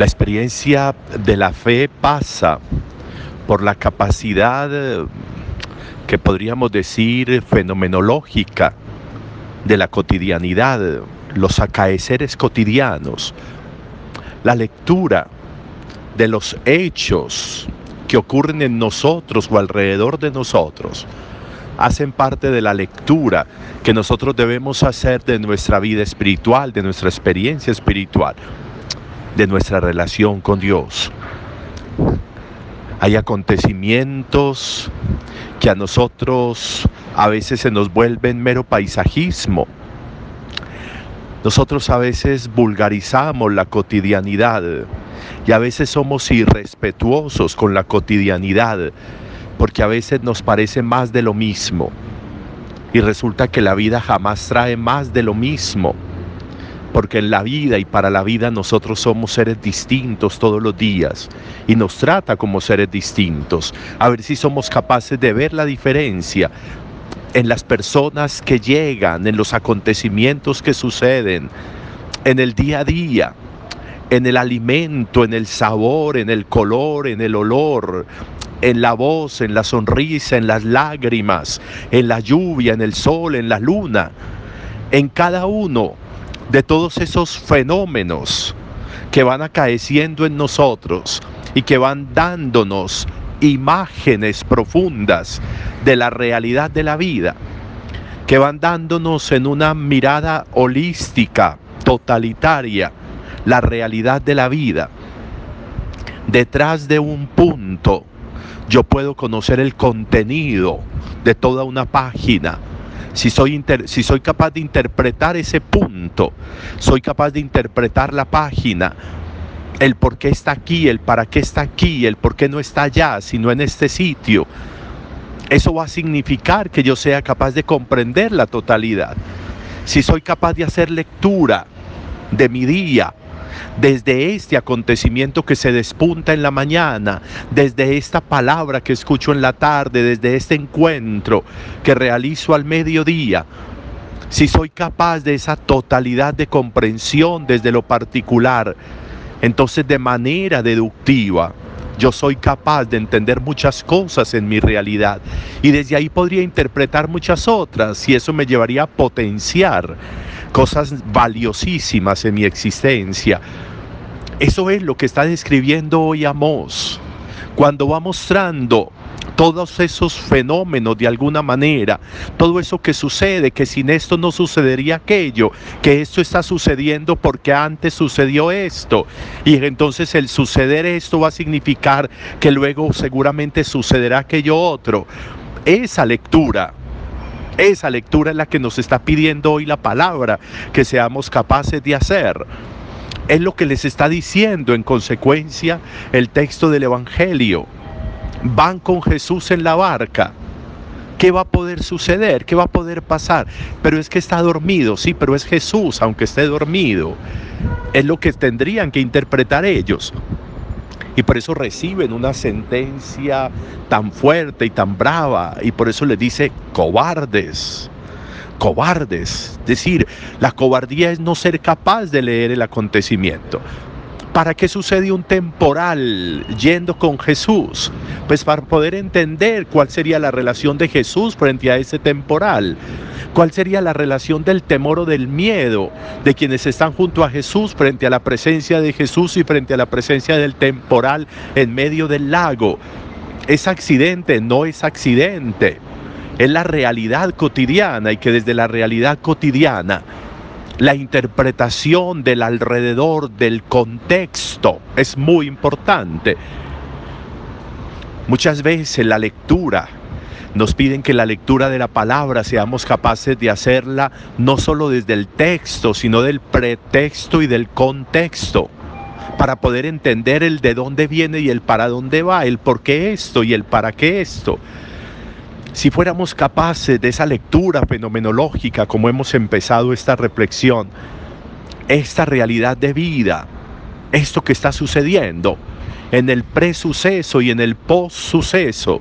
La experiencia de la fe pasa por la capacidad que podríamos decir fenomenológica de la cotidianidad, los acaeceres cotidianos, la lectura de los hechos que ocurren en nosotros o alrededor de nosotros, hacen parte de la lectura que nosotros debemos hacer de nuestra vida espiritual, de nuestra experiencia espiritual, de nuestra relación con Dios. Hay acontecimientos que a nosotros a veces se nos vuelven mero paisajismo. Nosotros a veces vulgarizamos la cotidianidad y a veces somos irrespetuosos con la cotidianidad porque a veces nos parece más de lo mismo y resulta que la vida jamás trae más de lo mismo porque en la vida y para la vida nosotros somos seres distintos todos los días y nos trata como seres distintos. A ver si somos capaces de ver la diferencia en las personas que llegan, en los acontecimientos que suceden, en el día a día, en el alimento, en el sabor, en el color, en el olor, en la voz, en la sonrisa, en las lágrimas, en la lluvia, en el sol, en la luna, en cada uno de todos esos fenómenos que van acaeciendo en nosotros y que van dándonos imágenes profundas de la realidad de la vida, que van dándonos en una mirada holística, totalitaria, la realidad de la vida. Detrás de un punto yo puedo conocer el contenido de toda una página si soy, si soy capaz de interpretar ese punto, soy capaz de interpretar la página, el por qué está aquí, el para qué está aquí, el por qué no está allá, sino en este sitio. Eso va a significar que yo sea capaz de comprender la totalidad. Si soy capaz de hacer lectura de mi día, desde este acontecimiento que se despunta en la mañana, desde esta palabra que escucho en la tarde, desde este encuentro que realizo al mediodía, si soy capaz de esa totalidad de comprensión desde lo particular, entonces de manera deductiva, yo soy capaz de entender muchas cosas en mi realidad. Y desde ahí podría interpretar muchas otras y eso me llevaría a potenciar cosas valiosísimas en mi existencia. Eso es lo que está describiendo hoy Amós, cuando va mostrando todos esos fenómenos de alguna manera, todo eso que sucede, que sin esto no sucedería aquello, que esto está sucediendo porque antes sucedió esto. Y entonces el suceder esto va a significar que luego seguramente sucederá aquello otro. Esa lectura esa lectura es la que nos está pidiendo hoy la palabra, que seamos capaces de hacer. Es lo que les está diciendo en consecuencia el texto del Evangelio. Van con Jesús en la barca. ¿Qué va a poder suceder? ¿Qué va a poder pasar? Pero es que está dormido, sí, pero es Jesús, aunque esté dormido. Es lo que tendrían que interpretar ellos y por eso reciben una sentencia tan fuerte y tan brava y por eso les dice cobardes, cobardes. Es decir, la cobardía es no ser capaz de leer el acontecimiento. ¿Para qué sucede un temporal yendo con Jesús? Pues para poder entender cuál sería la relación de Jesús frente a ese temporal. ¿Cuál sería la relación del temor o del miedo de quienes están junto a Jesús frente a la presencia de Jesús y frente a la presencia del temporal en medio del lago? ¿Es accidente? No es accidente. Es la realidad cotidiana y que desde la realidad cotidiana la interpretación del alrededor, del contexto, es muy importante. Muchas veces la lectura nos piden que la lectura de la palabra seamos capaces de hacerla no solo desde el texto, sino del pretexto y del contexto, para poder entender el de dónde viene y el para dónde va, el por qué esto y el para qué esto. Si fuéramos capaces de esa lectura fenomenológica, como hemos empezado esta reflexión, esta realidad de vida, esto que está sucediendo en el presuceso y en el post-suceso,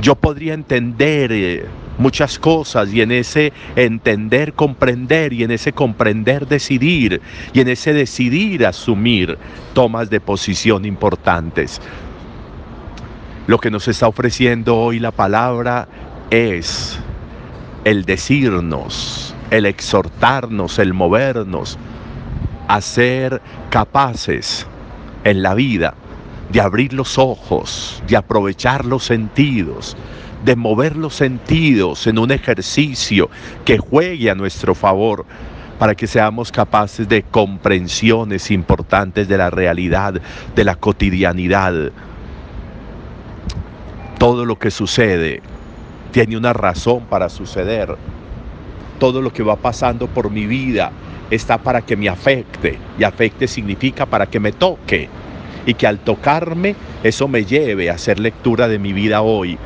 yo podría entender eh, muchas cosas y en ese entender, comprender y en ese comprender decidir y en ese decidir asumir tomas de posición importantes. Lo que nos está ofreciendo hoy la palabra es el decirnos, el exhortarnos, el movernos a ser capaces en la vida de abrir los ojos, de aprovechar los sentidos, de mover los sentidos en un ejercicio que juegue a nuestro favor para que seamos capaces de comprensiones importantes de la realidad, de la cotidianidad. Todo lo que sucede tiene una razón para suceder. Todo lo que va pasando por mi vida está para que me afecte. Y afecte significa para que me toque. Y que al tocarme eso me lleve a hacer lectura de mi vida hoy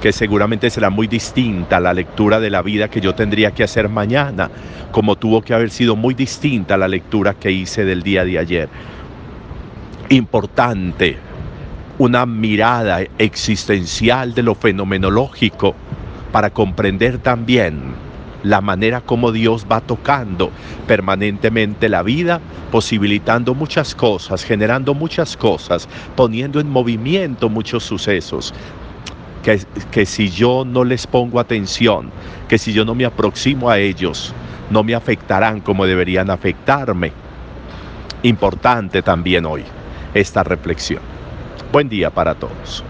que seguramente será muy distinta a la lectura de la vida que yo tendría que hacer mañana, como tuvo que haber sido muy distinta a la lectura que hice del día de ayer. Importante, una mirada existencial de lo fenomenológico para comprender también la manera como Dios va tocando permanentemente la vida, posibilitando muchas cosas, generando muchas cosas, poniendo en movimiento muchos sucesos, que, si yo no les pongo atención, que si yo no me aproximo a ellos, no me afectarán como deberían afectarme. Importante también hoy esta reflexión. Buen día para todos.